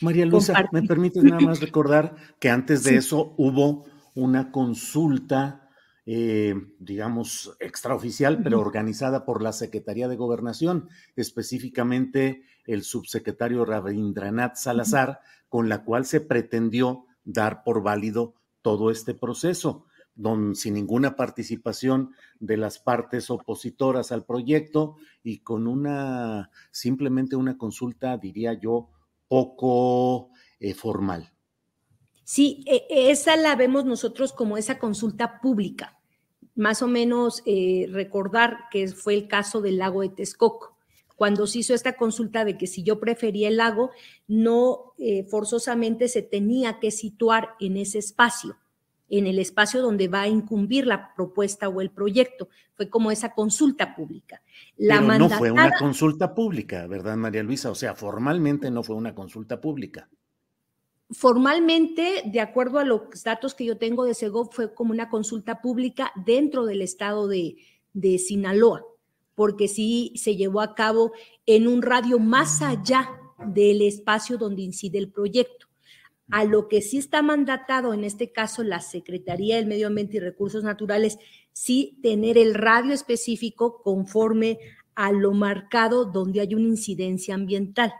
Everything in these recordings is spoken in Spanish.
María Luisa, ¿me permites nada más recordar que antes de eso hubo una consulta, eh, digamos, extraoficial, pero organizada por la Secretaría de Gobernación, específicamente el subsecretario Rabindranath Salazar, con la cual se pretendió dar por válido todo este proceso, don, sin ninguna participación de las partes opositoras al proyecto y con una, simplemente una consulta, diría yo, poco eh, formal. Sí, e, esa la vemos nosotros como esa consulta pública. Más o menos eh, recordar que fue el caso del lago de Texcoco, cuando se hizo esta consulta de que si yo prefería el lago, no eh, forzosamente se tenía que situar en ese espacio en el espacio donde va a incumbir la propuesta o el proyecto. Fue como esa consulta pública. La Pero no fue una consulta pública, ¿verdad, María Luisa? O sea, formalmente no fue una consulta pública. Formalmente, de acuerdo a los datos que yo tengo de Segov, fue como una consulta pública dentro del estado de, de Sinaloa, porque sí se llevó a cabo en un radio más allá del espacio donde incide el proyecto a lo que sí está mandatado, en este caso la Secretaría del Medio Ambiente y Recursos Naturales, sí tener el radio específico conforme a lo marcado donde hay una incidencia ambiental.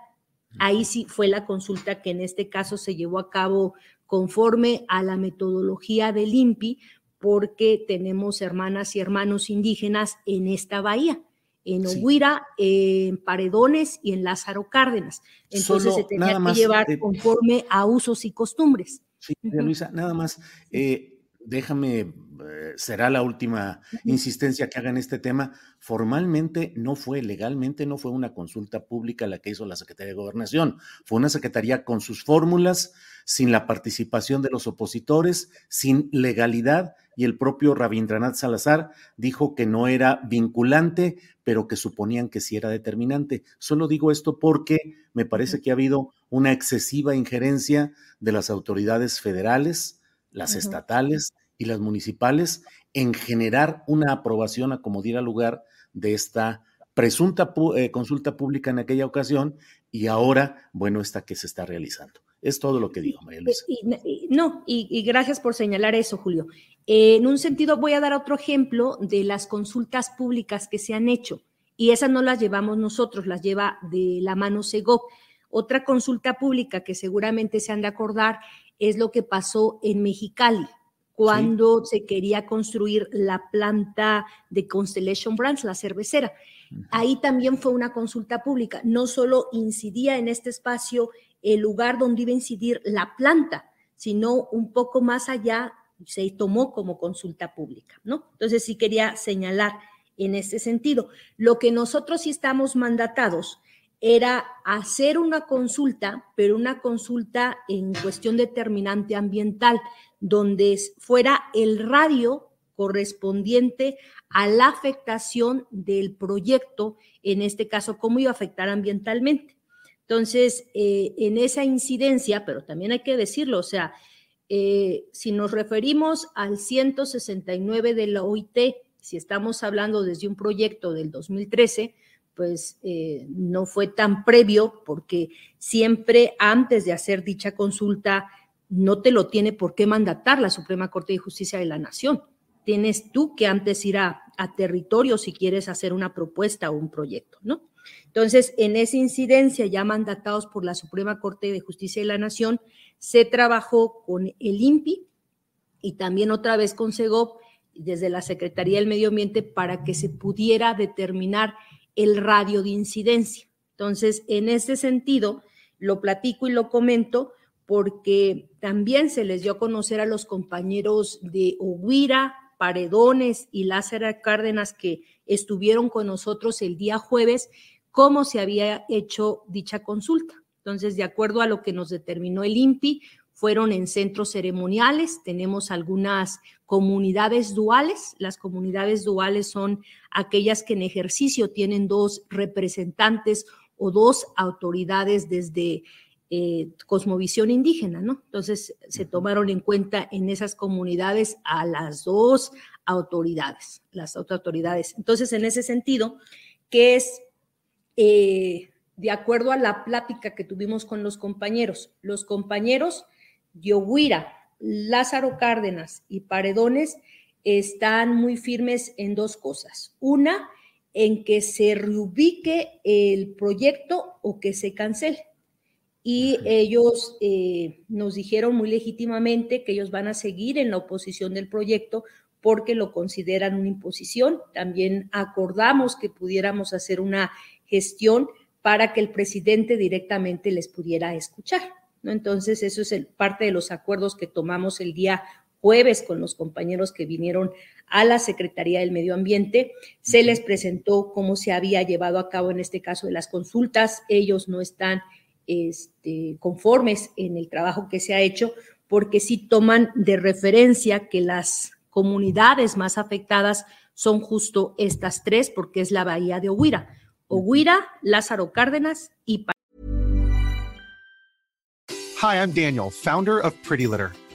Ahí sí fue la consulta que en este caso se llevó a cabo conforme a la metodología del INPI, porque tenemos hermanas y hermanos indígenas en esta bahía en Oguira, en Paredones y en Lázaro Cárdenas. Entonces se tenía que llevar eh, conforme a usos y costumbres. Sí, Luisa, nada más, eh, déjame, eh, será la última insistencia que haga en este tema. Formalmente no fue, legalmente no fue una consulta pública la que hizo la Secretaría de Gobernación, fue una secretaría con sus fórmulas, sin la participación de los opositores, sin legalidad, y el propio Rabindranath Salazar dijo que no era vinculante, pero que suponían que sí era determinante. Solo digo esto porque me parece que ha habido una excesiva injerencia de las autoridades federales, las estatales y las municipales en generar una aprobación a como diera lugar de esta presunta eh, consulta pública en aquella ocasión y ahora, bueno, esta que se está realizando. Es todo lo que digo, María Luisa. no, y, gracias por señalar eso, Julio. en un sentido, voy a dar otro ejemplo de las consultas públicas que se han hecho, y esas no las llevamos nosotros, las lleva de la mano Segov. Otra consulta pública que seguramente se han de acordar es lo que pasó en Mexicali, cuando se quería construir la planta de Constellation Brands, la cervecera. Ahí también fue una consulta pública, no solo incidía en este espacio el lugar donde iba a incidir la planta, sino un poco más allá se tomó como consulta pública, ¿no? Entonces sí quería señalar en ese sentido. Lo que nosotros sí estamos mandatados era hacer una consulta, pero una consulta en cuestión determinante ambiental, donde fuera el radio correspondiente a la afectación del proyecto, en este caso, cómo iba a afectar ambientalmente. Entonces, eh, en esa incidencia, pero también hay que decirlo, o sea, eh, si nos referimos al 169 de la OIT, si estamos hablando desde un proyecto del 2013, pues eh, no fue tan previo porque siempre antes de hacer dicha consulta no te lo tiene por qué mandatar la Suprema Corte de Justicia de la Nación. Tienes tú que antes ir a, territorio si quieres hacer una propuesta o un proyecto, ¿no? Entonces, en esa incidencia, ya mandatados por la Suprema Corte de Justicia de la Nación, se trabajó con el INPI y también otra vez con SEGOP desde la Secretaría del Medio Ambiente para que se pudiera determinar el radio de incidencia. Entonces, en ese sentido, lo platico y lo comento porque también se les dio a conocer a los compañeros de Oguira, Paredones y Lázaro Cárdenas que estuvieron con nosotros el día jueves cómo se había hecho dicha consulta. Entonces, de acuerdo a lo que nos determinó el INPI, fueron en centros ceremoniales, tenemos algunas comunidades duales. Las comunidades duales son aquellas que en ejercicio tienen dos representantes o dos autoridades desde eh, cosmovisión indígena, ¿no? Entonces se tomaron en cuenta en esas comunidades a las dos autoridades, las autoridades. Entonces, en ese sentido, que es eh, de acuerdo a la plática que tuvimos con los compañeros, los compañeros Yoguira, Lázaro Cárdenas y Paredones están muy firmes en dos cosas. Una, en que se reubique el proyecto o que se cancele. Y ellos eh, nos dijeron muy legítimamente que ellos van a seguir en la oposición del proyecto porque lo consideran una imposición. También acordamos que pudiéramos hacer una gestión para que el presidente directamente les pudiera escuchar. ¿no? Entonces, eso es parte de los acuerdos que tomamos el día jueves con los compañeros que vinieron a la Secretaría del Medio Ambiente. Se les presentó cómo se había llevado a cabo en este caso de las consultas. Ellos no están este, conformes en el trabajo que se ha hecho porque sí toman de referencia que las comunidades más afectadas son justo estas tres, porque es la bahía de Oguira. Oguira, Lázaro Cárdenas y Hi, I'm Daniel, founder of Pretty Litter.